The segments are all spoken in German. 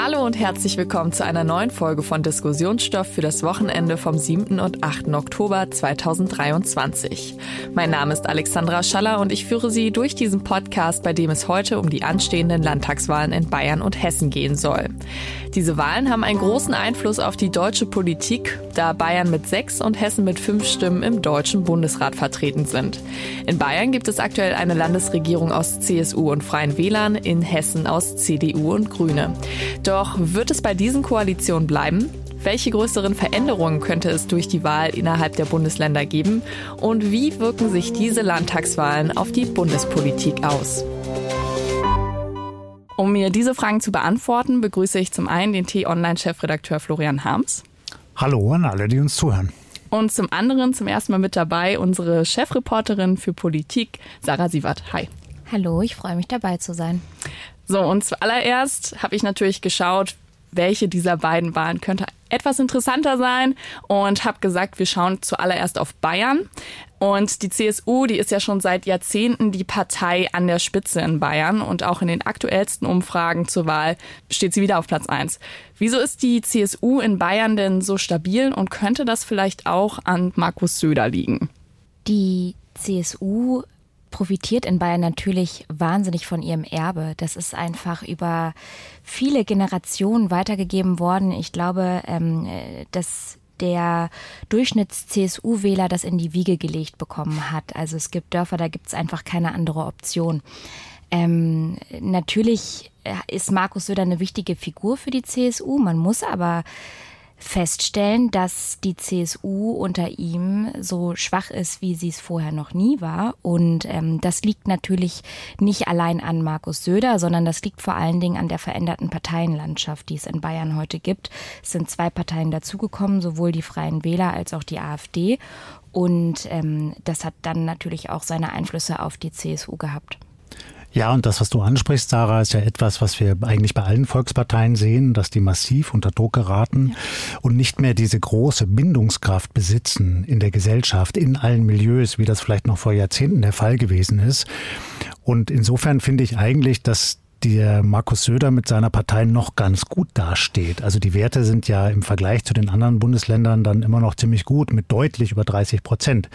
Hallo und herzlich willkommen zu einer neuen Folge von Diskussionsstoff für das Wochenende vom 7. und 8. Oktober 2023. Mein Name ist Alexandra Schaller und ich führe Sie durch diesen Podcast, bei dem es heute um die anstehenden Landtagswahlen in Bayern und Hessen gehen soll. Diese Wahlen haben einen großen Einfluss auf die deutsche Politik, da Bayern mit sechs und Hessen mit fünf Stimmen im Deutschen Bundesrat vertreten sind. In Bayern gibt es aktuell eine Landesregierung aus CSU und Freien Wählern, in Hessen aus CDU und Grüne. Doch wird es bei diesen Koalitionen bleiben? Welche größeren Veränderungen könnte es durch die Wahl innerhalb der Bundesländer geben? Und wie wirken sich diese Landtagswahlen auf die Bundespolitik aus? Um mir diese Fragen zu beantworten, begrüße ich zum einen den T-Online-Chefredakteur Florian Harms. Hallo an alle, die uns zuhören. Und zum anderen zum ersten Mal mit dabei unsere Chefreporterin für Politik, Sarah Sievert. Hi. Hallo, ich freue mich dabei zu sein. So, und zuallererst habe ich natürlich geschaut, welche dieser beiden Wahlen könnte etwas interessanter sein und habe gesagt, wir schauen zuallererst auf Bayern. Und die CSU, die ist ja schon seit Jahrzehnten die Partei an der Spitze in Bayern und auch in den aktuellsten Umfragen zur Wahl steht sie wieder auf Platz 1. Wieso ist die CSU in Bayern denn so stabil und könnte das vielleicht auch an Markus Söder liegen? Die CSU profitiert in Bayern natürlich wahnsinnig von ihrem Erbe. Das ist einfach über viele Generationen weitergegeben worden. Ich glaube, ähm, dass der Durchschnitts-CSU-Wähler das in die Wiege gelegt bekommen hat. Also es gibt Dörfer, da gibt es einfach keine andere Option. Ähm, natürlich ist Markus Söder eine wichtige Figur für die CSU. Man muss aber feststellen, dass die CSU unter ihm so schwach ist, wie sie es vorher noch nie war. Und ähm, das liegt natürlich nicht allein an Markus Söder, sondern das liegt vor allen Dingen an der veränderten Parteienlandschaft, die es in Bayern heute gibt. Es sind zwei Parteien dazugekommen, sowohl die Freien Wähler als auch die AfD. Und ähm, das hat dann natürlich auch seine Einflüsse auf die CSU gehabt. Ja, und das, was du ansprichst, Sarah, ist ja etwas, was wir eigentlich bei allen Volksparteien sehen, dass die massiv unter Druck geraten ja. und nicht mehr diese große Bindungskraft besitzen in der Gesellschaft, in allen Milieus, wie das vielleicht noch vor Jahrzehnten der Fall gewesen ist. Und insofern finde ich eigentlich, dass der Markus Söder mit seiner Partei noch ganz gut dasteht. Also die Werte sind ja im Vergleich zu den anderen Bundesländern dann immer noch ziemlich gut, mit deutlich über 30 Prozent.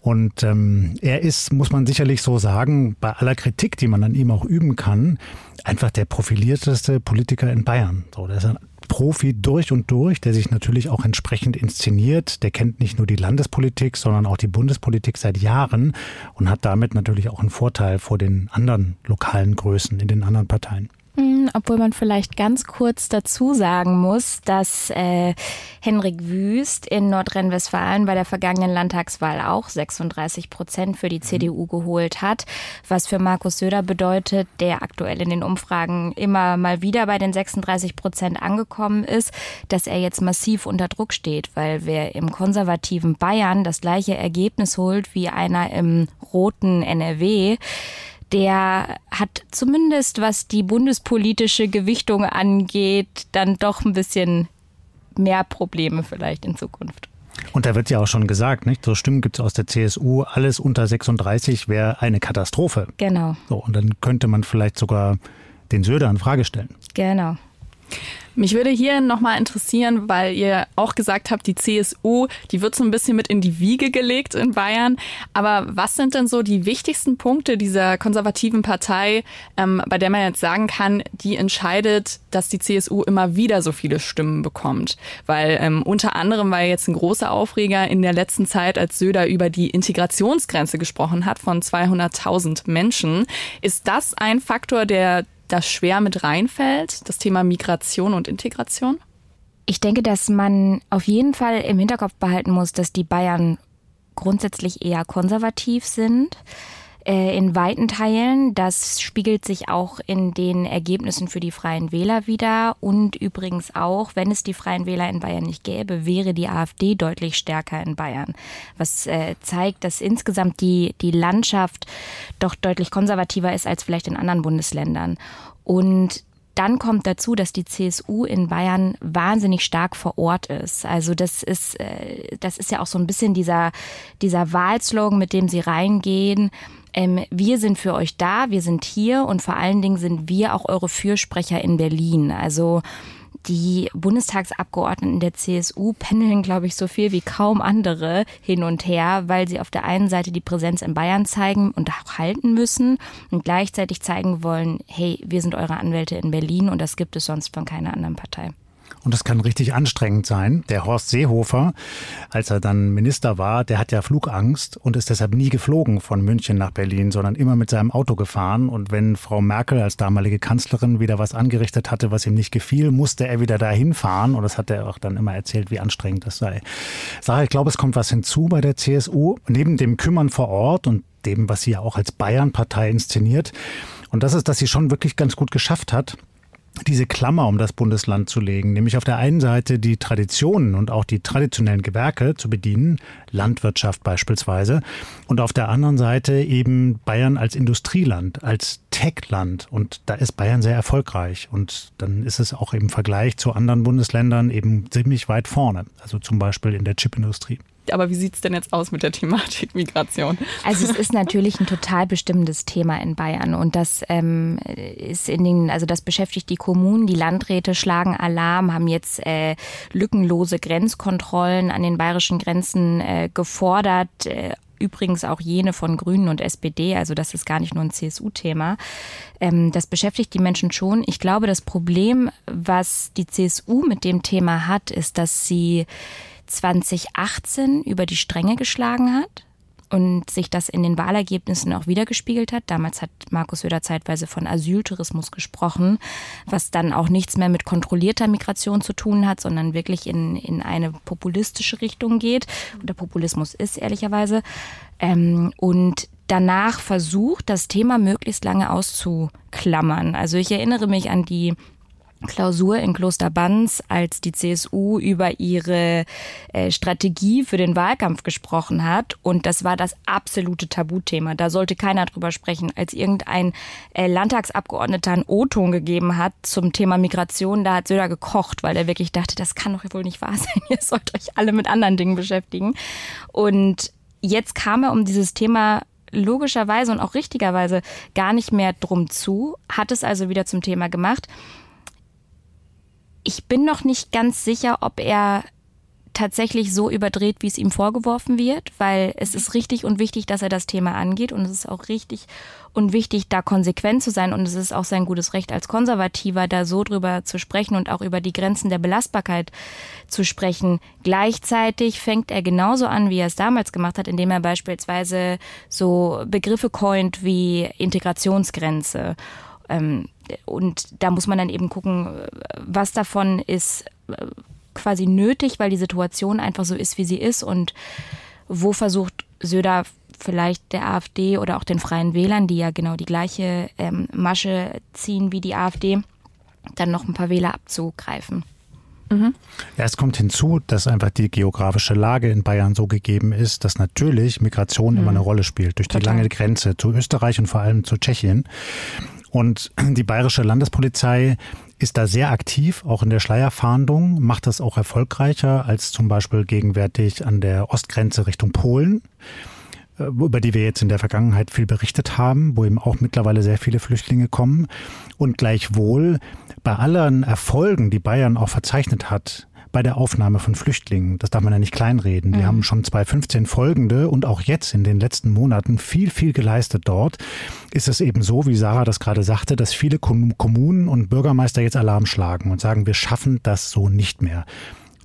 Und ähm, er ist, muss man sicherlich so sagen, bei aller Kritik, die man an ihm auch üben kann, einfach der profilierteste Politiker in Bayern. So, der ist ein Profi durch und durch, der sich natürlich auch entsprechend inszeniert. Der kennt nicht nur die Landespolitik, sondern auch die Bundespolitik seit Jahren und hat damit natürlich auch einen Vorteil vor den anderen lokalen Größen in den anderen Parteien. Hm, obwohl man vielleicht ganz kurz dazu sagen muss, dass äh, Henrik Wüst in Nordrhein-Westfalen bei der vergangenen Landtagswahl auch 36 Prozent für die mhm. CDU geholt hat, was für Markus Söder bedeutet, der aktuell in den Umfragen immer mal wieder bei den 36 Prozent angekommen ist, dass er jetzt massiv unter Druck steht, weil wer im konservativen Bayern das gleiche Ergebnis holt wie einer im roten NRW, der hat zumindest, was die bundespolitische Gewichtung angeht, dann doch ein bisschen mehr Probleme vielleicht in Zukunft. Und da wird ja auch schon gesagt, nicht? So Stimmen gibt es aus der CSU, alles unter 36 wäre eine Katastrophe. Genau. So, und dann könnte man vielleicht sogar den Söder in Frage stellen. Genau. Mich würde hier nochmal interessieren, weil ihr auch gesagt habt, die CSU, die wird so ein bisschen mit in die Wiege gelegt in Bayern. Aber was sind denn so die wichtigsten Punkte dieser konservativen Partei, ähm, bei der man jetzt sagen kann, die entscheidet, dass die CSU immer wieder so viele Stimmen bekommt? Weil ähm, unter anderem war jetzt ein großer Aufreger in der letzten Zeit, als Söder über die Integrationsgrenze gesprochen hat von 200.000 Menschen. Ist das ein Faktor, der das schwer mit reinfällt, das Thema Migration und Integration? Ich denke, dass man auf jeden Fall im Hinterkopf behalten muss, dass die Bayern grundsätzlich eher konservativ sind äh, in weiten Teilen. Das spiegelt sich auch in den Ergebnissen für die Freien Wähler wieder. Und übrigens auch, wenn es die Freien Wähler in Bayern nicht gäbe, wäre die AfD deutlich stärker in Bayern. Was äh, zeigt, dass insgesamt die, die Landschaft doch deutlich konservativer ist als vielleicht in anderen Bundesländern. Und dann kommt dazu, dass die CSU in Bayern wahnsinnig stark vor Ort ist. Also das ist, äh, das ist ja auch so ein bisschen dieser, dieser Wahlslogan, mit dem sie reingehen. Ähm, wir sind für euch da, wir sind hier und vor allen Dingen sind wir auch eure Fürsprecher in Berlin. Also die Bundestagsabgeordneten der CSU pendeln, glaube ich, so viel wie kaum andere hin und her, weil sie auf der einen Seite die Präsenz in Bayern zeigen und auch halten müssen und gleichzeitig zeigen wollen, hey, wir sind eure Anwälte in Berlin und das gibt es sonst von keiner anderen Partei. Und das kann richtig anstrengend sein. Der Horst Seehofer, als er dann Minister war, der hat ja Flugangst und ist deshalb nie geflogen von München nach Berlin, sondern immer mit seinem Auto gefahren. Und wenn Frau Merkel als damalige Kanzlerin wieder was angerichtet hatte, was ihm nicht gefiel, musste er wieder dahin fahren. Und das hat er auch dann immer erzählt, wie anstrengend das sei. Sarah, ich glaube, es kommt was hinzu bei der CSU. Neben dem Kümmern vor Ort und dem, was sie ja auch als Bayern-Partei inszeniert. Und das ist, dass sie schon wirklich ganz gut geschafft hat, diese Klammer um das Bundesland zu legen, nämlich auf der einen Seite die Traditionen und auch die traditionellen Gewerke zu bedienen, Landwirtschaft beispielsweise, und auf der anderen Seite eben Bayern als Industrieland, als Tech-Land. Und da ist Bayern sehr erfolgreich. Und dann ist es auch im Vergleich zu anderen Bundesländern eben ziemlich weit vorne, also zum Beispiel in der Chipindustrie. Aber wie sieht es denn jetzt aus mit der Thematik Migration? Also es ist natürlich ein total bestimmendes Thema in Bayern und das ähm, ist in den, also das beschäftigt die Kommunen, die Landräte schlagen Alarm, haben jetzt äh, lückenlose Grenzkontrollen an den bayerischen Grenzen äh, gefordert. Äh, übrigens auch jene von Grünen und SPD, also das ist gar nicht nur ein CSU-Thema. Ähm, das beschäftigt die Menschen schon. Ich glaube, das Problem, was die CSU mit dem Thema hat, ist, dass sie 2018 über die Stränge geschlagen hat und sich das in den Wahlergebnissen auch wiedergespiegelt hat. Damals hat Markus Söder zeitweise von Asyltourismus gesprochen, was dann auch nichts mehr mit kontrollierter Migration zu tun hat, sondern wirklich in, in eine populistische Richtung geht. Oder Populismus ist ehrlicherweise. Ähm, und danach versucht, das Thema möglichst lange auszuklammern. Also ich erinnere mich an die Klausur in Kloster Banz, als die CSU über ihre äh, Strategie für den Wahlkampf gesprochen hat. Und das war das absolute Tabuthema. Da sollte keiner drüber sprechen. Als irgendein äh, Landtagsabgeordneter einen O-Ton gegeben hat zum Thema Migration, da hat Söder gekocht, weil er wirklich dachte, das kann doch wohl nicht wahr sein. Ihr sollt euch alle mit anderen Dingen beschäftigen. Und jetzt kam er um dieses Thema logischerweise und auch richtigerweise gar nicht mehr drum zu, hat es also wieder zum Thema gemacht. Ich bin noch nicht ganz sicher, ob er tatsächlich so überdreht, wie es ihm vorgeworfen wird, weil es ist richtig und wichtig, dass er das Thema angeht und es ist auch richtig und wichtig, da konsequent zu sein und es ist auch sein gutes Recht als Konservativer, da so drüber zu sprechen und auch über die Grenzen der Belastbarkeit zu sprechen. Gleichzeitig fängt er genauso an, wie er es damals gemacht hat, indem er beispielsweise so Begriffe coint wie Integrationsgrenze und da muss man dann eben gucken, was davon ist äh, quasi nötig, weil die Situation einfach so ist, wie sie ist und wo versucht Söder vielleicht der AfD oder auch den Freien Wählern, die ja genau die gleiche ähm, Masche ziehen wie die AfD, dann noch ein paar Wähler abzugreifen. Mhm. Ja, es kommt hinzu, dass einfach die geografische Lage in Bayern so gegeben ist, dass natürlich Migration mhm. immer eine Rolle spielt. Durch Total. die lange Grenze zu Österreich und vor allem zu Tschechien. Und die bayerische Landespolizei ist da sehr aktiv, auch in der Schleierfahndung, macht das auch erfolgreicher als zum Beispiel gegenwärtig an der Ostgrenze Richtung Polen äh, über die wir jetzt in der Vergangenheit viel berichtet haben, wo eben auch mittlerweile sehr viele Flüchtlinge kommen. Und gleichwohl bei allen Erfolgen, die Bayern auch verzeichnet hat, bei der Aufnahme von Flüchtlingen. Das darf man ja nicht kleinreden. Die mhm. haben schon 2015 folgende und auch jetzt in den letzten Monaten viel, viel geleistet dort. Ist es eben so, wie Sarah das gerade sagte, dass viele Kommunen und Bürgermeister jetzt Alarm schlagen und sagen, wir schaffen das so nicht mehr.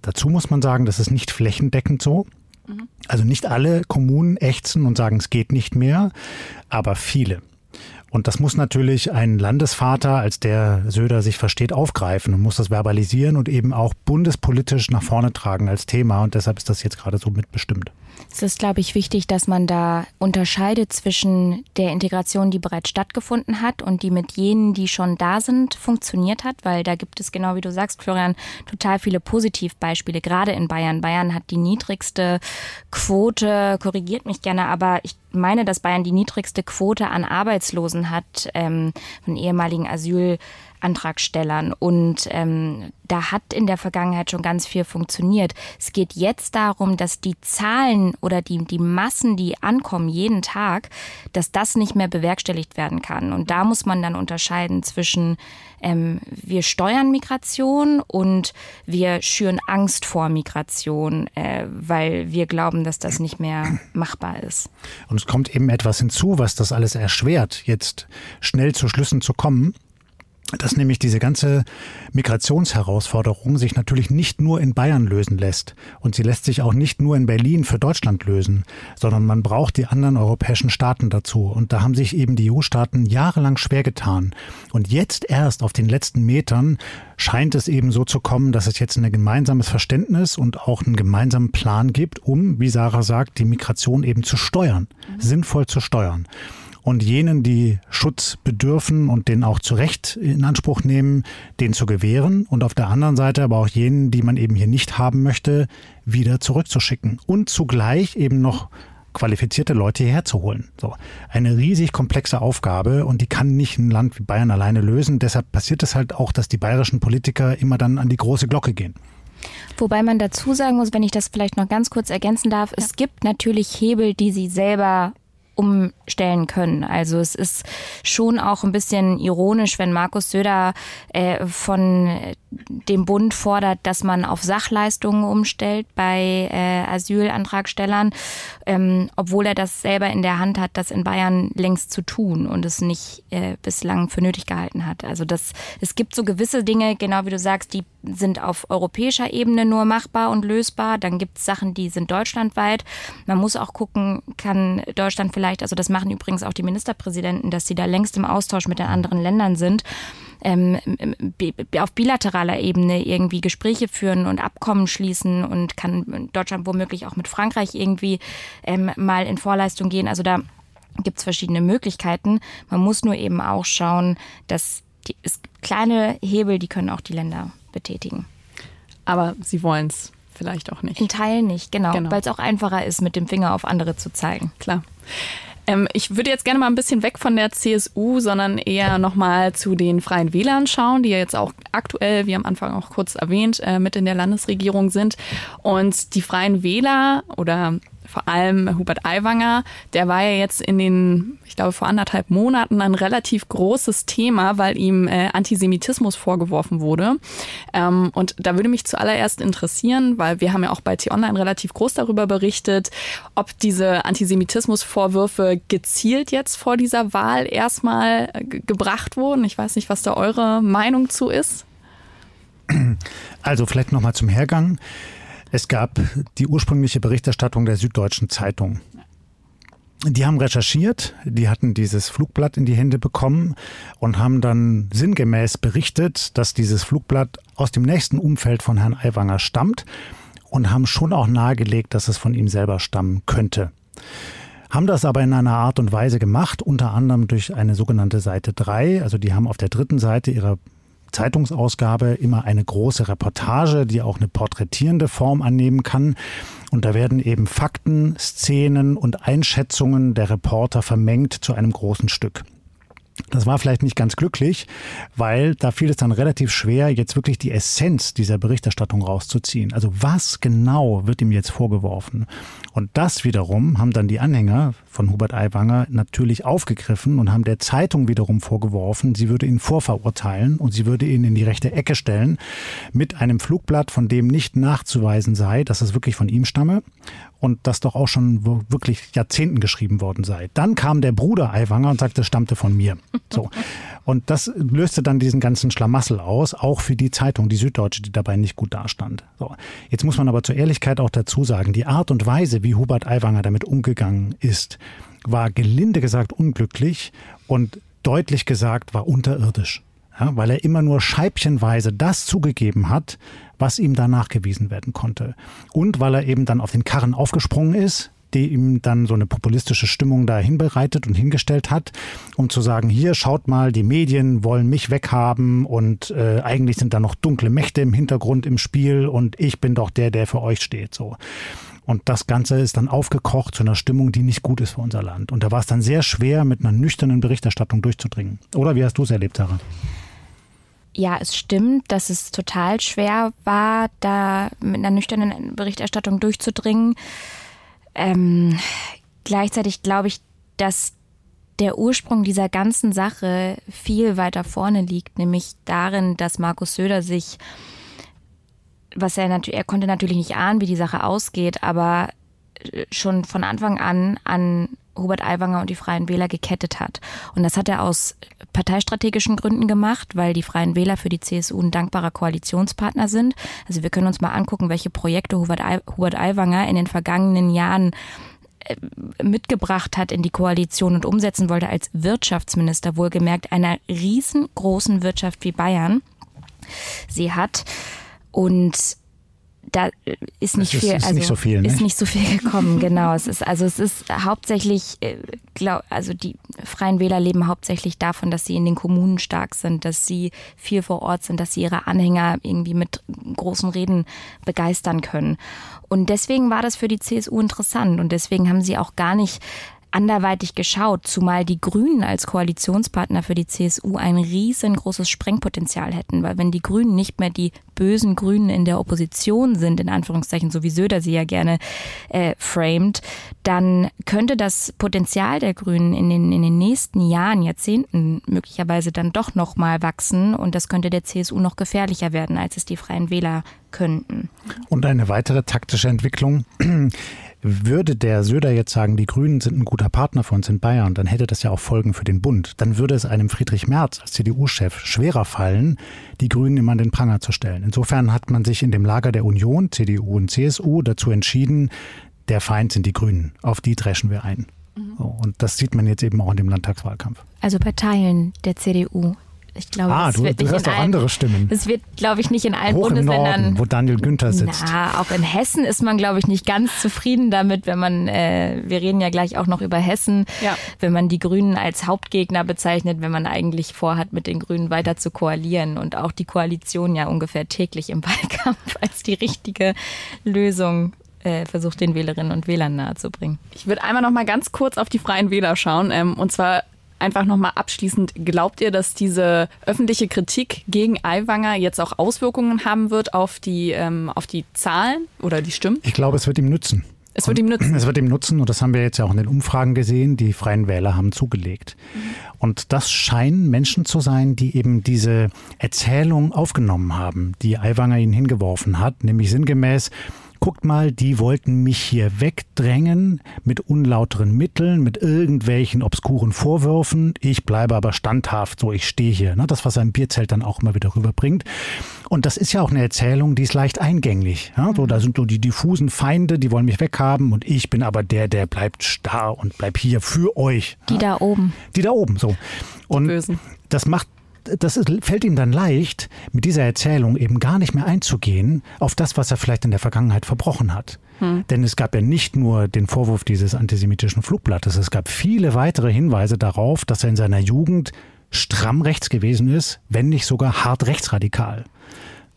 Dazu muss man sagen, das ist nicht flächendeckend so. Mhm. Also nicht alle Kommunen ächzen und sagen, es geht nicht mehr, aber viele. Und das muss natürlich ein Landesvater, als der Söder sich versteht, aufgreifen und muss das verbalisieren und eben auch bundespolitisch nach vorne tragen als Thema. Und deshalb ist das jetzt gerade so mitbestimmt. Es ist, glaube ich, wichtig, dass man da unterscheidet zwischen der Integration, die bereits stattgefunden hat und die mit jenen, die schon da sind, funktioniert hat, weil da gibt es, genau wie du sagst, Florian, total viele Positivbeispiele, gerade in Bayern. Bayern hat die niedrigste Quote, korrigiert mich gerne, aber ich meine, dass Bayern die niedrigste Quote an Arbeitslosen hat ähm, von ehemaligen Asyl Antragstellern. Und ähm, da hat in der Vergangenheit schon ganz viel funktioniert. Es geht jetzt darum, dass die Zahlen oder die, die Massen, die ankommen jeden Tag, dass das nicht mehr bewerkstelligt werden kann. Und da muss man dann unterscheiden zwischen ähm, wir steuern Migration und wir schüren Angst vor Migration, äh, weil wir glauben, dass das nicht mehr machbar ist. Und es kommt eben etwas hinzu, was das alles erschwert, jetzt schnell zu Schlüssen zu kommen dass nämlich diese ganze Migrationsherausforderung sich natürlich nicht nur in Bayern lösen lässt und sie lässt sich auch nicht nur in Berlin für Deutschland lösen, sondern man braucht die anderen europäischen Staaten dazu. Und da haben sich eben die EU-Staaten jahrelang schwer getan. Und jetzt erst auf den letzten Metern scheint es eben so zu kommen, dass es jetzt ein gemeinsames Verständnis und auch einen gemeinsamen Plan gibt, um, wie Sarah sagt, die Migration eben zu steuern, mhm. sinnvoll zu steuern und jenen, die Schutz bedürfen und den auch zu Recht in Anspruch nehmen, den zu gewähren und auf der anderen Seite aber auch jenen, die man eben hier nicht haben möchte, wieder zurückzuschicken und zugleich eben noch qualifizierte Leute hierher zu holen. So. Eine riesig komplexe Aufgabe und die kann nicht ein Land wie Bayern alleine lösen. Deshalb passiert es halt auch, dass die bayerischen Politiker immer dann an die große Glocke gehen. Wobei man dazu sagen muss, wenn ich das vielleicht noch ganz kurz ergänzen darf, ja. es gibt natürlich Hebel, die sie selber umstellen können. Also es ist schon auch ein bisschen ironisch, wenn Markus Söder äh, von dem Bund fordert, dass man auf Sachleistungen umstellt bei äh, Asylantragstellern, ähm, obwohl er das selber in der Hand hat, das in Bayern längst zu tun und es nicht äh, bislang für nötig gehalten hat. Also das, es gibt so gewisse Dinge, genau wie du sagst, die sind auf europäischer Ebene nur machbar und lösbar. Dann gibt es Sachen, die sind deutschlandweit. Man muss auch gucken, kann Deutschland vielleicht, also das machen übrigens auch die Ministerpräsidenten, dass sie da längst im Austausch mit den anderen Ländern sind ähm, auf bilateraler Ebene irgendwie Gespräche führen und Abkommen schließen und kann Deutschland womöglich auch mit Frankreich irgendwie ähm, mal in Vorleistung gehen. Also da gibt es verschiedene Möglichkeiten. Man muss nur eben auch schauen, dass die, es gibt kleine Hebel, die können auch die Länder betätigen. Aber sie wollen es vielleicht auch nicht. In Teilen nicht, genau, genau. weil es auch einfacher ist, mit dem Finger auf andere zu zeigen. Klar. Ähm, ich würde jetzt gerne mal ein bisschen weg von der CSU, sondern eher nochmal zu den Freien Wählern schauen, die ja jetzt auch aktuell, wie am Anfang auch kurz erwähnt, äh, mit in der Landesregierung sind. Und die Freien Wähler oder vor allem Hubert Aiwanger, der war ja jetzt in den, ich glaube, vor anderthalb Monaten ein relativ großes Thema, weil ihm äh, Antisemitismus vorgeworfen wurde. Ähm, und da würde mich zuallererst interessieren, weil wir haben ja auch bei T-Online relativ groß darüber berichtet, ob diese Antisemitismusvorwürfe gezielt jetzt vor dieser Wahl erstmal äh, gebracht wurden. Ich weiß nicht, was da eure Meinung zu ist. Also vielleicht nochmal zum Hergang. Es gab die ursprüngliche Berichterstattung der Süddeutschen Zeitung. Die haben recherchiert, die hatten dieses Flugblatt in die Hände bekommen und haben dann sinngemäß berichtet, dass dieses Flugblatt aus dem nächsten Umfeld von Herrn Aiwanger stammt und haben schon auch nahegelegt, dass es von ihm selber stammen könnte. Haben das aber in einer Art und Weise gemacht, unter anderem durch eine sogenannte Seite 3. Also die haben auf der dritten Seite ihrer Zeitungsausgabe immer eine große Reportage, die auch eine porträtierende Form annehmen kann. Und da werden eben Fakten, Szenen und Einschätzungen der Reporter vermengt zu einem großen Stück. Das war vielleicht nicht ganz glücklich, weil da fiel es dann relativ schwer, jetzt wirklich die Essenz dieser Berichterstattung rauszuziehen. Also was genau wird ihm jetzt vorgeworfen? Und das wiederum haben dann die Anhänger von Hubert Aiwanger natürlich aufgegriffen und haben der Zeitung wiederum vorgeworfen, sie würde ihn vorverurteilen und sie würde ihn in die rechte Ecke stellen mit einem Flugblatt, von dem nicht nachzuweisen sei, dass es wirklich von ihm stamme und das doch auch schon wirklich Jahrzehnten geschrieben worden sei. Dann kam der Bruder Aiwanger und sagte, es stammte von mir. So. Und das löste dann diesen ganzen Schlamassel aus, auch für die Zeitung, die Süddeutsche, die dabei nicht gut dastand. So. Jetzt muss man aber zur Ehrlichkeit auch dazu sagen, die Art und Weise, wie Hubert Aiwanger damit umgegangen ist, war gelinde gesagt unglücklich und deutlich gesagt war unterirdisch. Ja, weil er immer nur scheibchenweise das zugegeben hat, was ihm da nachgewiesen werden konnte. Und weil er eben dann auf den Karren aufgesprungen ist, die ihm dann so eine populistische Stimmung dahin bereitet und hingestellt hat, um zu sagen, hier schaut mal, die Medien wollen mich weghaben und äh, eigentlich sind da noch dunkle Mächte im Hintergrund im Spiel und ich bin doch der, der für euch steht. So. Und das Ganze ist dann aufgekocht zu einer Stimmung, die nicht gut ist für unser Land. Und da war es dann sehr schwer, mit einer nüchternen Berichterstattung durchzudringen. Oder wie hast du es erlebt, Sarah? ja, es stimmt, dass es total schwer war, da mit einer nüchternen Berichterstattung durchzudringen. Ähm, gleichzeitig glaube ich, dass der Ursprung dieser ganzen Sache viel weiter vorne liegt, nämlich darin, dass Markus Söder sich, was er natürlich, er konnte natürlich nicht ahnen, wie die Sache ausgeht, aber schon von Anfang an an Hubert Aiwanger und die Freien Wähler gekettet hat. Und das hat er aus parteistrategischen Gründen gemacht, weil die Freien Wähler für die CSU ein dankbarer Koalitionspartner sind. Also wir können uns mal angucken, welche Projekte Hubert, Aiwanger in den vergangenen Jahren äh, mitgebracht hat in die Koalition und umsetzen wollte als Wirtschaftsminister, wohlgemerkt einer riesengroßen Wirtschaft wie Bayern sie hat. Und da ist nicht ist, viel, ist also nicht so viel, ne? ist nicht so viel gekommen, genau. Es ist also es ist hauptsächlich, äh, glaub, also die Freien Wähler leben hauptsächlich davon, dass sie in den Kommunen stark sind, dass sie viel vor Ort sind, dass sie ihre Anhänger irgendwie mit großen Reden begeistern können. Und deswegen war das für die CSU interessant und deswegen haben sie auch gar nicht anderweitig geschaut, zumal die Grünen als Koalitionspartner für die CSU ein riesengroßes Sprengpotenzial hätten, weil wenn die Grünen nicht mehr die bösen Grünen in der Opposition sind, in Anführungszeichen, so wie Söder sie ja gerne äh, framed, dann könnte das Potenzial der Grünen in den, in den nächsten Jahren, Jahrzehnten möglicherweise dann doch noch mal wachsen und das könnte der CSU noch gefährlicher werden, als es die Freien Wähler könnten. Und eine weitere taktische Entwicklung würde der Söder jetzt sagen, die Grünen sind ein guter Partner für uns in Bayern, dann hätte das ja auch Folgen für den Bund. Dann würde es einem Friedrich Merz als CDU-Chef schwerer fallen, die Grünen immer an den Pranger zu stellen. Insofern hat man sich in dem Lager der Union, CDU und CSU, dazu entschieden, der Feind sind die Grünen. Auf die dreschen wir ein. Mhm. und das sieht man jetzt eben auch in dem Landtagswahlkampf. Also bei Teilen der CDU ich glaube, ah, du, du hörst auch allen, andere Stimmen. Das wird, glaube ich, nicht in allen Hoch Bundesländern. Norden, wo Daniel Günther sitzt. Na, auch in Hessen ist man, glaube ich, nicht ganz zufrieden damit, wenn man, äh, wir reden ja gleich auch noch über Hessen, ja. wenn man die Grünen als Hauptgegner bezeichnet, wenn man eigentlich vorhat, mit den Grünen weiter zu koalieren und auch die Koalition ja ungefähr täglich im Wahlkampf als die richtige Lösung äh, versucht, den Wählerinnen und Wählern nahezubringen. Ich würde einmal noch mal ganz kurz auf die Freien Wähler schauen. Ähm, und zwar einfach nochmal abschließend, glaubt ihr, dass diese öffentliche Kritik gegen Aiwanger jetzt auch Auswirkungen haben wird auf die, ähm, auf die Zahlen oder die Stimmen? Ich glaube, es wird ihm nützen. Es wird ihm nutzen. Es wird ihm nutzen und das haben wir jetzt ja auch in den Umfragen gesehen. Die Freien Wähler haben zugelegt. Mhm. Und das scheinen Menschen zu sein, die eben diese Erzählung aufgenommen haben, die Aiwanger ihnen hingeworfen hat, nämlich sinngemäß, guckt mal, die wollten mich hier wegdrängen mit unlauteren Mitteln, mit irgendwelchen obskuren Vorwürfen. Ich bleibe aber standhaft, so ich stehe hier. Ne? Das, was er im Bierzelt dann auch immer wieder rüberbringt. Und das ist ja auch eine Erzählung, die ist leicht eingänglich. Ja? So, da sind so die diffusen Feinde, die wollen mich weghaben und ich bin aber der, der bleibt starr und bleibt hier für euch. Die ja? da oben. Die da oben, so. Und das macht das ist, fällt ihm dann leicht, mit dieser Erzählung eben gar nicht mehr einzugehen auf das, was er vielleicht in der Vergangenheit verbrochen hat. Hm. Denn es gab ja nicht nur den Vorwurf dieses antisemitischen Flugblattes, es gab viele weitere Hinweise darauf, dass er in seiner Jugend stramm rechts gewesen ist, wenn nicht sogar hart rechtsradikal.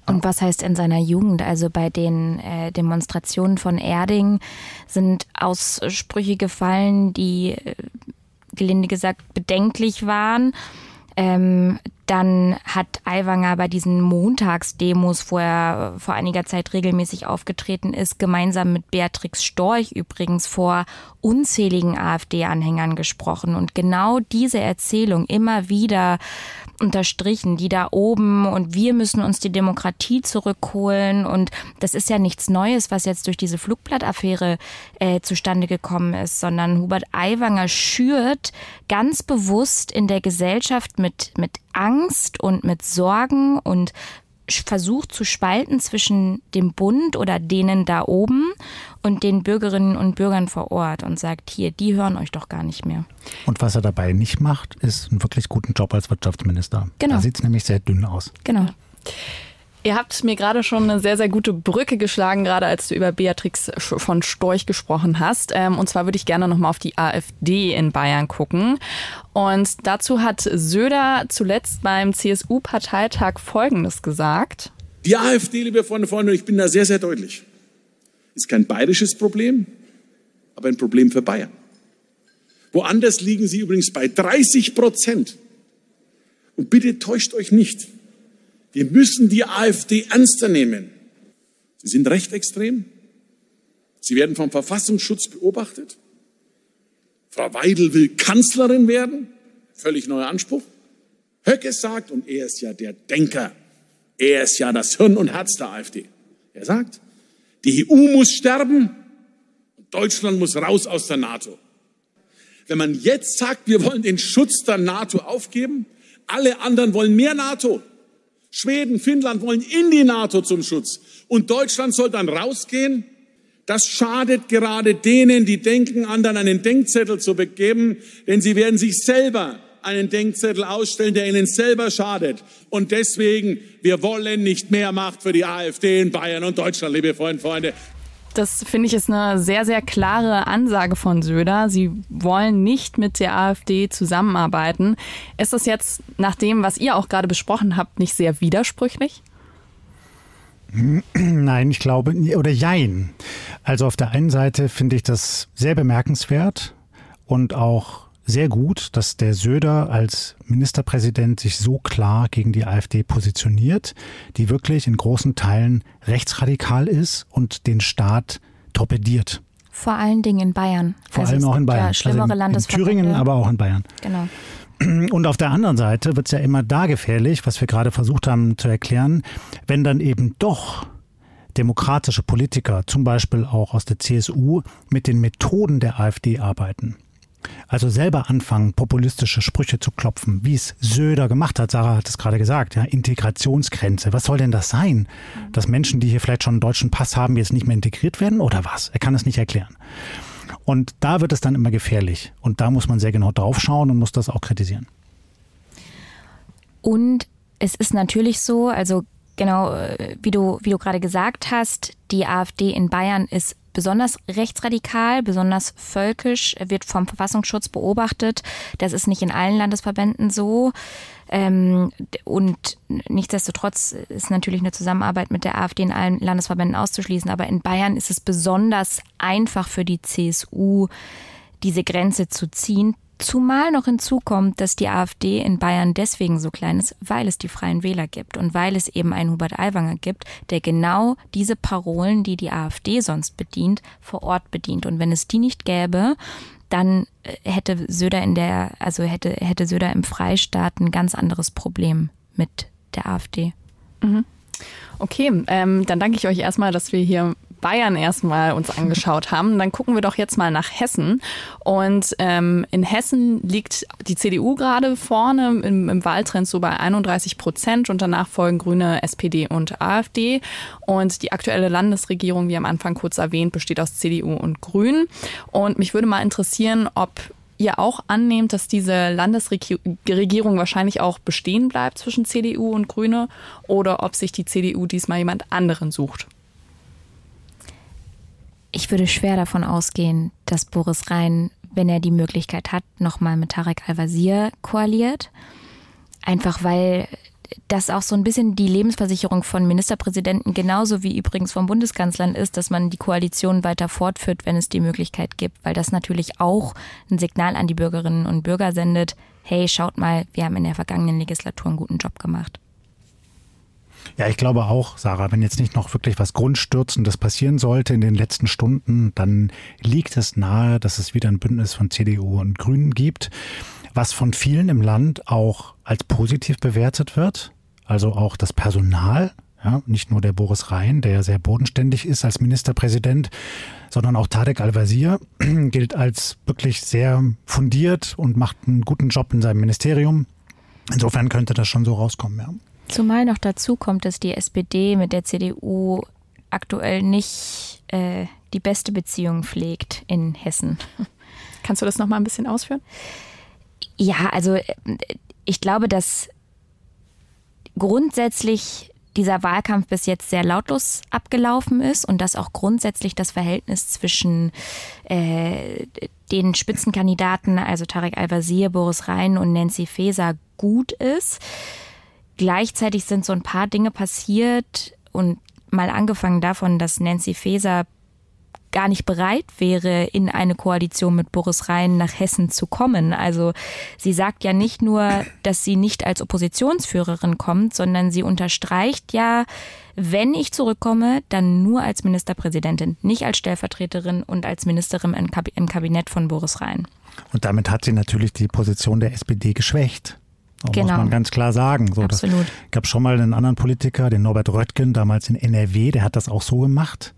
Und was heißt in seiner Jugend? Also bei den äh, Demonstrationen von Erding sind Aussprüche gefallen, die äh, gelinde gesagt bedenklich waren. Ähm, dann hat Aiwanger bei diesen Montagsdemos, wo er vor einiger Zeit regelmäßig aufgetreten ist, gemeinsam mit Beatrix Storch übrigens vor unzähligen AfD-Anhängern gesprochen. Und genau diese Erzählung immer wieder unterstrichen, die da oben und wir müssen uns die Demokratie zurückholen. Und das ist ja nichts Neues, was jetzt durch diese Flugblattaffäre äh, zustande gekommen ist, sondern Hubert Aiwanger schürt ganz bewusst in der Gesellschaft mit, mit Angst und mit Sorgen und versucht zu spalten zwischen dem Bund oder denen da oben und den Bürgerinnen und Bürgern vor Ort und sagt, hier, die hören euch doch gar nicht mehr. Und was er dabei nicht macht, ist einen wirklich guten Job als Wirtschaftsminister. Genau. Da sieht es nämlich sehr dünn aus. Genau. Ihr habt mir gerade schon eine sehr, sehr gute Brücke geschlagen, gerade als du über Beatrix von Storch gesprochen hast. Ähm, und zwar würde ich gerne nochmal auf die AfD in Bayern gucken. Und dazu hat Söder zuletzt beim CSU-Parteitag Folgendes gesagt. Die AfD, liebe Freunde und Freunde, ich bin da sehr, sehr deutlich, ist kein bayerisches Problem, aber ein Problem für Bayern. Woanders liegen sie übrigens bei 30 Prozent. Und bitte täuscht euch nicht. Wir müssen die AfD ernster nehmen. Sie sind rechtsextrem. Sie werden vom Verfassungsschutz beobachtet. Frau Weidel will Kanzlerin werden. Völlig neuer Anspruch. Höcke sagt, und er ist ja der Denker, er ist ja das Hirn und Herz der AfD. Er sagt, die EU muss sterben und Deutschland muss raus aus der NATO. Wenn man jetzt sagt, wir wollen den Schutz der NATO aufgeben, alle anderen wollen mehr NATO. Schweden, Finnland wollen in die NATO zum Schutz und Deutschland soll dann rausgehen. Das schadet gerade denen, die denken, anderen einen Denkzettel zu begeben, denn sie werden sich selber einen Denkzettel ausstellen, der ihnen selber schadet. Und deswegen, wir wollen nicht mehr Macht für die AfD in Bayern und Deutschland, liebe Freunde, Freunde. Das finde ich ist eine sehr, sehr klare Ansage von Söder. Sie wollen nicht mit der AfD zusammenarbeiten. Ist das jetzt nach dem, was ihr auch gerade besprochen habt, nicht sehr widersprüchlich? Nein, ich glaube, oder jein. Also auf der einen Seite finde ich das sehr bemerkenswert und auch sehr gut, dass der Söder als Ministerpräsident sich so klar gegen die AfD positioniert, die wirklich in großen Teilen rechtsradikal ist und den Staat torpediert. Vor allen Dingen in Bayern. Vor also allem auch in Bayern. Ja, schlimmere also in, in Thüringen, aber auch in Bayern. Genau. Und auf der anderen Seite wird es ja immer da gefährlich, was wir gerade versucht haben zu erklären, wenn dann eben doch demokratische Politiker, zum Beispiel auch aus der CSU, mit den Methoden der AfD arbeiten. Also selber anfangen, populistische Sprüche zu klopfen, wie es Söder gemacht hat. Sarah hat es gerade gesagt, ja, Integrationsgrenze. Was soll denn das sein? Dass Menschen, die hier vielleicht schon einen deutschen Pass haben, jetzt nicht mehr integriert werden oder was? Er kann es nicht erklären. Und da wird es dann immer gefährlich. Und da muss man sehr genau drauf schauen und muss das auch kritisieren. Und es ist natürlich so, also genau äh, wie du, wie du gerade gesagt hast, die AfD in Bayern ist besonders rechtsradikal, besonders völkisch, wird vom Verfassungsschutz beobachtet. Das ist nicht in allen Landesverbänden so. Ähm, und nichtsdestotrotz ist natürlich eine Zusammenarbeit mit der AfD in allen Landesverbänden auszuschließen. Aber in Bayern ist es besonders einfach für die CSU, diese Grenze zu ziehen. Zumal noch hinzukommt, dass die AfD in Bayern deswegen so klein ist, weil es die Freien Wähler gibt und weil es eben einen Hubert Aiwanger gibt, der genau diese Parolen, die die AfD sonst bedient, vor Ort bedient. Und wenn es die nicht gäbe, dann äh, hätte Söder in der, also hätte, hätte Söder im Freistaat ein ganz anderes Problem mit der AfD. Mhm. Okay, ähm, dann danke ich euch erstmal, dass wir hier Bayern erstmal uns angeschaut haben. Dann gucken wir doch jetzt mal nach Hessen. Und ähm, in Hessen liegt die CDU gerade vorne im, im Wahltrend so bei 31 Prozent und danach folgen Grüne, SPD und AfD. Und die aktuelle Landesregierung, wie am Anfang kurz erwähnt, besteht aus CDU und Grünen. Und mich würde mal interessieren, ob ihr auch annehmt, dass diese Landesregierung wahrscheinlich auch bestehen bleibt zwischen CDU und Grüne oder ob sich die CDU diesmal jemand anderen sucht. Ich würde schwer davon ausgehen, dass Boris Rhein, wenn er die Möglichkeit hat, nochmal mit Tarek Al-Wazir koaliert. Einfach weil das auch so ein bisschen die Lebensversicherung von Ministerpräsidenten genauso wie übrigens von Bundeskanzlern ist, dass man die Koalition weiter fortführt, wenn es die Möglichkeit gibt, weil das natürlich auch ein Signal an die Bürgerinnen und Bürger sendet, hey, schaut mal, wir haben in der vergangenen Legislatur einen guten Job gemacht. Ja, ich glaube auch, Sarah, wenn jetzt nicht noch wirklich was Grundstürzendes passieren sollte in den letzten Stunden, dann liegt es nahe, dass es wieder ein Bündnis von CDU und Grünen gibt, was von vielen im Land auch als positiv bewertet wird. Also auch das Personal, ja, nicht nur der Boris Rhein, der sehr bodenständig ist als Ministerpräsident, sondern auch Tarek Al-Wazir gilt als wirklich sehr fundiert und macht einen guten Job in seinem Ministerium. Insofern könnte das schon so rauskommen, ja. Zumal noch dazu kommt, dass die SPD mit der CDU aktuell nicht äh, die beste Beziehung pflegt in Hessen. Kannst du das noch mal ein bisschen ausführen? Ja, also äh, ich glaube, dass grundsätzlich dieser Wahlkampf bis jetzt sehr lautlos abgelaufen ist und dass auch grundsätzlich das Verhältnis zwischen äh, den Spitzenkandidaten, also Tarek Al-Wazir, Boris Rhein und Nancy Faeser gut ist. Gleichzeitig sind so ein paar Dinge passiert und mal angefangen davon, dass Nancy Faeser gar nicht bereit wäre, in eine Koalition mit Boris Rhein nach Hessen zu kommen. Also sie sagt ja nicht nur, dass sie nicht als Oppositionsführerin kommt, sondern sie unterstreicht ja, wenn ich zurückkomme, dann nur als Ministerpräsidentin, nicht als Stellvertreterin und als Ministerin im Kabinett von Boris Rhein. Und damit hat sie natürlich die Position der SPD geschwächt. Das genau. muss man ganz klar sagen. So, Absolut. Es gab schon mal einen anderen Politiker, den Norbert Röttgen, damals in NRW, der hat das auch so gemacht.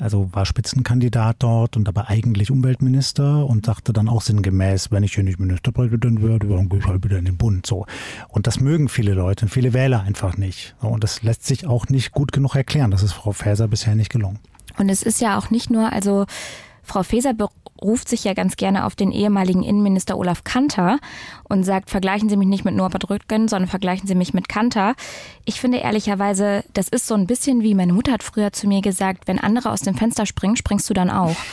Also war Spitzenkandidat dort und aber eigentlich Umweltminister und sagte dann auch sinngemäß, wenn ich hier nicht Ministerpräsident werde, dann gehe ich halt wieder in den Bund. So. Und das mögen viele Leute, viele Wähler einfach nicht. Und das lässt sich auch nicht gut genug erklären. Das ist Frau Faeser bisher nicht gelungen. Und es ist ja auch nicht nur, also Frau Faeser ruft sich ja ganz gerne auf den ehemaligen Innenminister Olaf Kanter und sagt, vergleichen Sie mich nicht mit Norbert Röttgen, sondern vergleichen Sie mich mit Kanter. Ich finde ehrlicherweise, das ist so ein bisschen wie meine Mutter hat früher zu mir gesagt, wenn andere aus dem Fenster springen, springst du dann auch.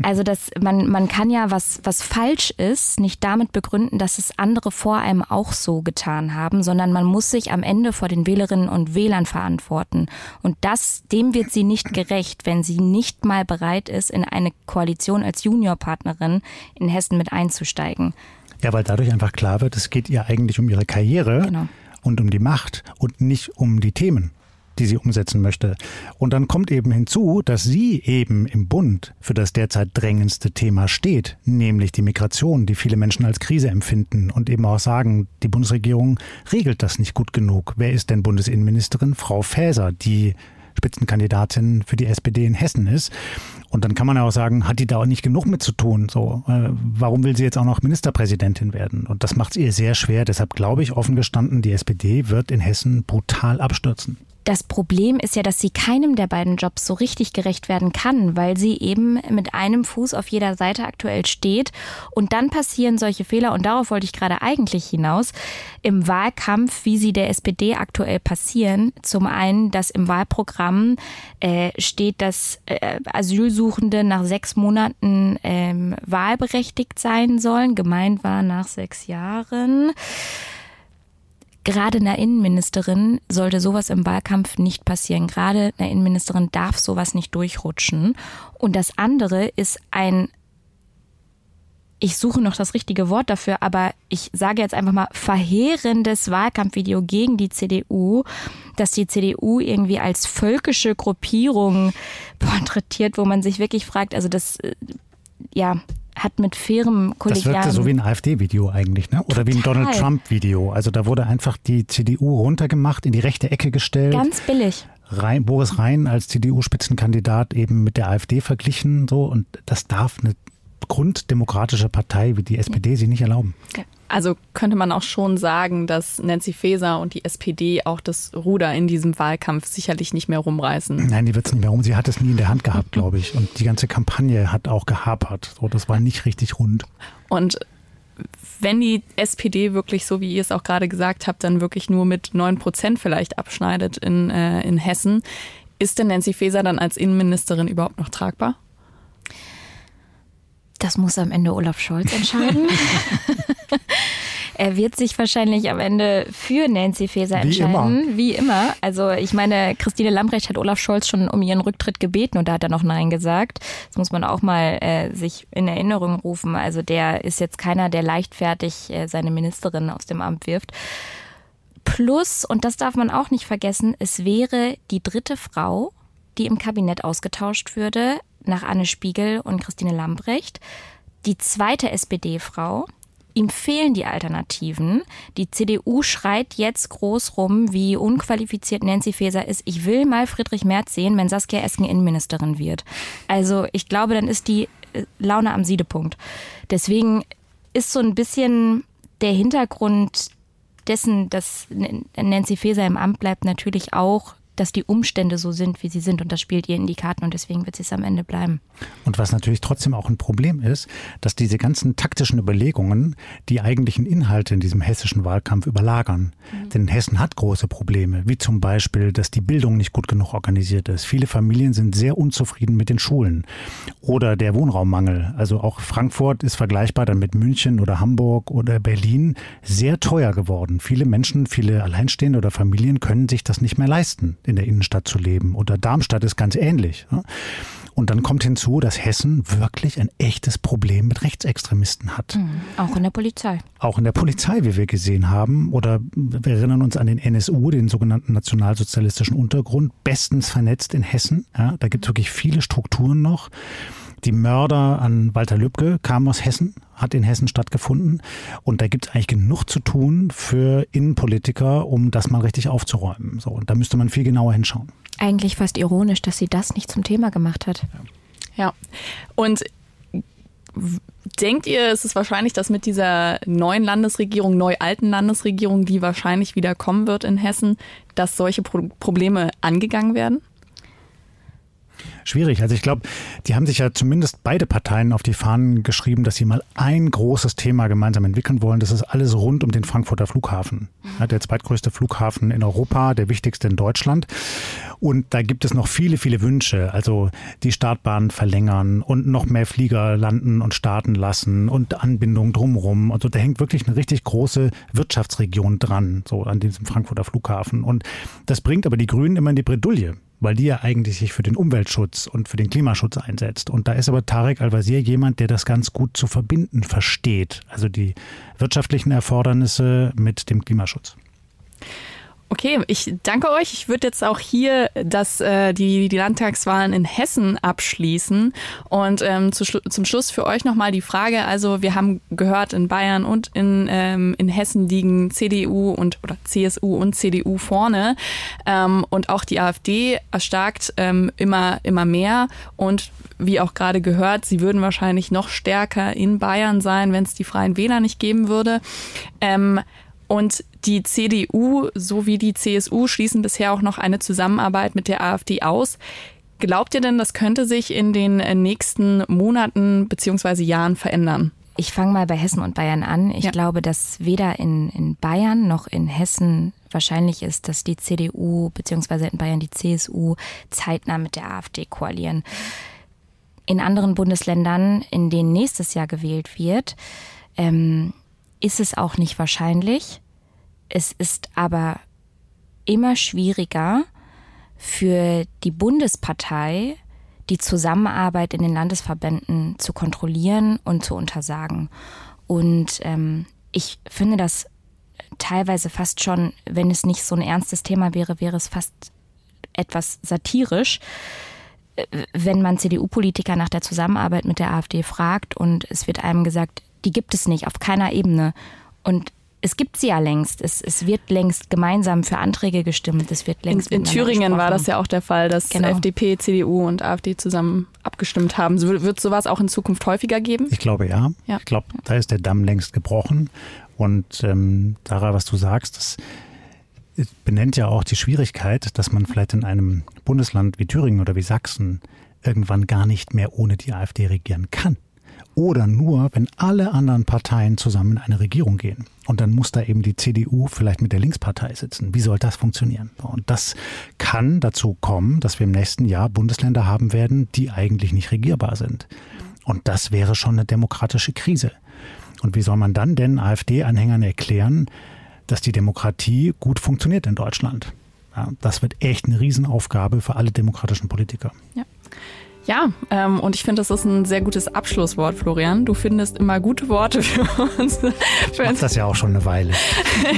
Also dass man, man kann ja was, was falsch ist, nicht damit begründen, dass es andere vor einem auch so getan haben, sondern man muss sich am Ende vor den Wählerinnen und Wählern verantworten. Und das, dem wird sie nicht gerecht, wenn sie nicht mal bereit ist, in eine Koalition als Juniorpartnerin in Hessen mit einzusteigen. Ja, weil dadurch einfach klar wird, es geht ihr eigentlich um ihre Karriere genau. und um die Macht und nicht um die Themen die sie umsetzen möchte. Und dann kommt eben hinzu, dass sie eben im Bund für das derzeit drängendste Thema steht, nämlich die Migration, die viele Menschen als Krise empfinden und eben auch sagen, die Bundesregierung regelt das nicht gut genug. Wer ist denn Bundesinnenministerin? Frau Faeser, die Spitzenkandidatin für die SPD in Hessen ist. Und dann kann man ja auch sagen, hat die da auch nicht genug mit zu tun? So, äh, warum will sie jetzt auch noch Ministerpräsidentin werden? Und das macht es ihr sehr schwer. Deshalb glaube ich, offen gestanden, die SPD wird in Hessen brutal abstürzen das Problem ist ja, dass sie keinem der beiden Jobs so richtig gerecht werden kann, weil sie eben mit einem Fuß auf jeder Seite aktuell steht. Und dann passieren solche Fehler, und darauf wollte ich gerade eigentlich hinaus, im Wahlkampf, wie sie der SPD aktuell passieren. Zum einen, dass im Wahlprogramm äh, steht, dass äh, Asylsuchende nach sechs Monaten ähm, wahlberechtigt sein sollen. Gemeint war nach sechs Jahren gerade einer Innenministerin sollte sowas im Wahlkampf nicht passieren. Gerade einer Innenministerin darf sowas nicht durchrutschen. Und das andere ist ein ich suche noch das richtige Wort dafür, aber ich sage jetzt einfach mal verheerendes Wahlkampfvideo gegen die CDU, dass die CDU irgendwie als völkische Gruppierung porträtiert, wo man sich wirklich fragt, also das, äh, ja, hat mit fairem kollegialen... Das wirkte so wie ein AfD-Video eigentlich, ne? Oder wie ein Donald Trump-Video. Also da wurde einfach die CDU runtergemacht, in die rechte Ecke gestellt. Ganz billig. Rhein, Boris Rhein als CDU-Spitzenkandidat eben mit der AfD verglichen. So, und das darf eine grunddemokratische Partei wie die SPD sich nicht erlauben. Also könnte man auch schon sagen, dass Nancy Faeser und die SPD auch das Ruder in diesem Wahlkampf sicherlich nicht mehr rumreißen. Nein, die wird es nicht mehr rum. Sie hat es nie in der Hand gehabt, glaube ich. Und die ganze Kampagne hat auch gehapert. So, das war nicht richtig rund. Und wenn die SPD wirklich, so wie ihr es auch gerade gesagt habt, dann wirklich nur mit neun Prozent vielleicht abschneidet in, äh, in Hessen, ist denn Nancy Faeser dann als Innenministerin überhaupt noch tragbar? Das muss am Ende Olaf Scholz entscheiden. er wird sich wahrscheinlich am Ende für Nancy Faeser entscheiden. Wie immer. Wie immer. Also ich meine, Christine Lambrecht hat Olaf Scholz schon um ihren Rücktritt gebeten und da hat er noch Nein gesagt. Das muss man auch mal äh, sich in Erinnerung rufen. Also der ist jetzt keiner, der leichtfertig äh, seine Ministerin aus dem Amt wirft. Plus, und das darf man auch nicht vergessen, es wäre die dritte Frau, die im Kabinett ausgetauscht würde nach Anne Spiegel und Christine Lambrecht. Die zweite SPD-Frau. Ihm fehlen die Alternativen. Die CDU schreit jetzt groß rum, wie unqualifiziert Nancy Faeser ist. Ich will mal Friedrich Merz sehen, wenn Saskia Esken Innenministerin wird. Also ich glaube, dann ist die äh, Laune am Siedepunkt. Deswegen ist so ein bisschen der Hintergrund dessen, dass Nancy Faeser im Amt bleibt, natürlich auch dass die Umstände so sind, wie sie sind. Und das spielt ihr in die Karten und deswegen wird sie es am Ende bleiben. Und was natürlich trotzdem auch ein Problem ist, dass diese ganzen taktischen Überlegungen die eigentlichen Inhalte in diesem hessischen Wahlkampf überlagern. Mhm. Denn Hessen hat große Probleme, wie zum Beispiel, dass die Bildung nicht gut genug organisiert ist. Viele Familien sind sehr unzufrieden mit den Schulen. Oder der Wohnraummangel. Also auch Frankfurt ist vergleichbar dann mit München oder Hamburg oder Berlin sehr teuer geworden. Viele Menschen, viele Alleinstehende oder Familien können sich das nicht mehr leisten in der Innenstadt zu leben. Oder Darmstadt ist ganz ähnlich. Und dann kommt hinzu, dass Hessen wirklich ein echtes Problem mit Rechtsextremisten hat. Mhm. Auch in der Polizei. Auch in der Polizei, wie wir gesehen haben. Oder wir erinnern uns an den NSU, den sogenannten nationalsozialistischen Untergrund, bestens vernetzt in Hessen. Ja, da gibt es wirklich viele Strukturen noch. Die Mörder an Walter Lübcke kamen aus Hessen, hat in Hessen stattgefunden. Und da gibt es eigentlich genug zu tun für Innenpolitiker, um das mal richtig aufzuräumen. So, und da müsste man viel genauer hinschauen. Eigentlich fast ironisch, dass sie das nicht zum Thema gemacht hat. Ja. ja. Und Denkt ihr, ist es wahrscheinlich, dass mit dieser neuen Landesregierung, neu alten Landesregierung, die wahrscheinlich wieder kommen wird in Hessen, dass solche Pro Probleme angegangen werden? Schwierig. Also ich glaube, die haben sich ja zumindest beide Parteien auf die Fahnen geschrieben, dass sie mal ein großes Thema gemeinsam entwickeln wollen. Das ist alles rund um den Frankfurter Flughafen. Ja, der zweitgrößte Flughafen in Europa, der wichtigste in Deutschland. Und da gibt es noch viele, viele Wünsche. Also die Startbahn verlängern und noch mehr Flieger landen und starten lassen und Anbindung drumherum. Also da hängt wirklich eine richtig große Wirtschaftsregion dran, so an diesem Frankfurter Flughafen. Und das bringt aber die Grünen immer in die Bredouille weil die ja eigentlich sich für den Umweltschutz und für den Klimaschutz einsetzt. Und da ist aber Tarek Al-Wazir jemand, der das ganz gut zu verbinden versteht. Also die wirtschaftlichen Erfordernisse mit dem Klimaschutz. Okay, ich danke euch. Ich würde jetzt auch hier das, äh, die, die Landtagswahlen in Hessen abschließen. Und ähm, zu, zum Schluss für euch nochmal die Frage. Also wir haben gehört, in Bayern und in, ähm, in Hessen liegen CDU und oder CSU und CDU vorne. Ähm, und auch die AfD erstarkt ähm, immer, immer mehr. Und wie auch gerade gehört, sie würden wahrscheinlich noch stärker in Bayern sein, wenn es die Freien Wähler nicht geben würde. Ähm, und die CDU sowie die CSU schließen bisher auch noch eine Zusammenarbeit mit der AfD aus. Glaubt ihr denn, das könnte sich in den nächsten Monaten bzw. Jahren verändern? Ich fange mal bei Hessen und Bayern an. Ich ja. glaube, dass weder in, in Bayern noch in Hessen wahrscheinlich ist, dass die CDU bzw. in Bayern die CSU zeitnah mit der AfD koalieren. In anderen Bundesländern, in denen nächstes Jahr gewählt wird, ähm, ist es auch nicht wahrscheinlich. Es ist aber immer schwieriger für die Bundespartei, die Zusammenarbeit in den Landesverbänden zu kontrollieren und zu untersagen. Und ähm, ich finde das teilweise fast schon, wenn es nicht so ein ernstes Thema wäre, wäre es fast etwas satirisch, wenn man CDU-Politiker nach der Zusammenarbeit mit der AfD fragt und es wird einem gesagt, die gibt es nicht auf keiner Ebene. Und es gibt sie ja längst. Es, es wird längst gemeinsam für Anträge gestimmt. Es wird längst in, in Thüringen gesprochen. war das ja auch der Fall, dass genau. FDP, CDU und AfD zusammen abgestimmt haben. Wird sowas auch in Zukunft häufiger geben? Ich glaube ja. ja. Ich glaube, da ist der Damm längst gebrochen. Und ähm, Sarah, was du sagst, das benennt ja auch die Schwierigkeit, dass man vielleicht in einem Bundesland wie Thüringen oder wie Sachsen irgendwann gar nicht mehr ohne die AfD regieren kann oder nur, wenn alle anderen Parteien zusammen in eine Regierung gehen. Und dann muss da eben die CDU vielleicht mit der Linkspartei sitzen. Wie soll das funktionieren? Und das kann dazu kommen, dass wir im nächsten Jahr Bundesländer haben werden, die eigentlich nicht regierbar sind. Und das wäre schon eine demokratische Krise. Und wie soll man dann denn AfD-Anhängern erklären, dass die Demokratie gut funktioniert in Deutschland? Ja, das wird echt eine Riesenaufgabe für alle demokratischen Politiker. Ja. Ja, ähm, und ich finde, das ist ein sehr gutes Abschlusswort, Florian. Du findest immer gute Worte für uns. Für uns. das ja auch schon eine Weile.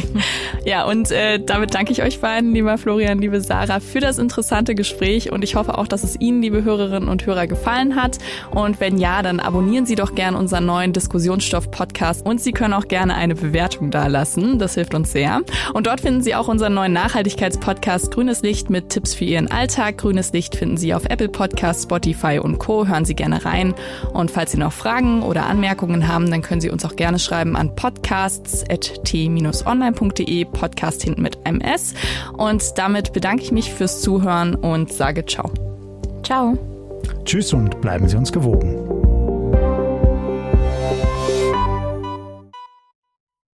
ja, und äh, damit danke ich euch beiden, lieber Florian, liebe Sarah, für das interessante Gespräch. Und ich hoffe auch, dass es Ihnen, liebe Hörerinnen und Hörer, gefallen hat. Und wenn ja, dann abonnieren Sie doch gerne unseren neuen Diskussionsstoff-Podcast. Und Sie können auch gerne eine Bewertung dalassen. Das hilft uns sehr. Und dort finden Sie auch unseren neuen Nachhaltigkeitspodcast Grünes Licht mit Tipps für Ihren Alltag. Grünes Licht finden Sie auf Apple Podcasts, Spotify, Spotify und Co. Hören Sie gerne rein. Und falls Sie noch Fragen oder Anmerkungen haben, dann können Sie uns auch gerne schreiben an podcasts.t-online.de, Podcast hinten mit einem S. Und damit bedanke ich mich fürs Zuhören und sage ciao. Ciao. Tschüss und bleiben Sie uns gewogen.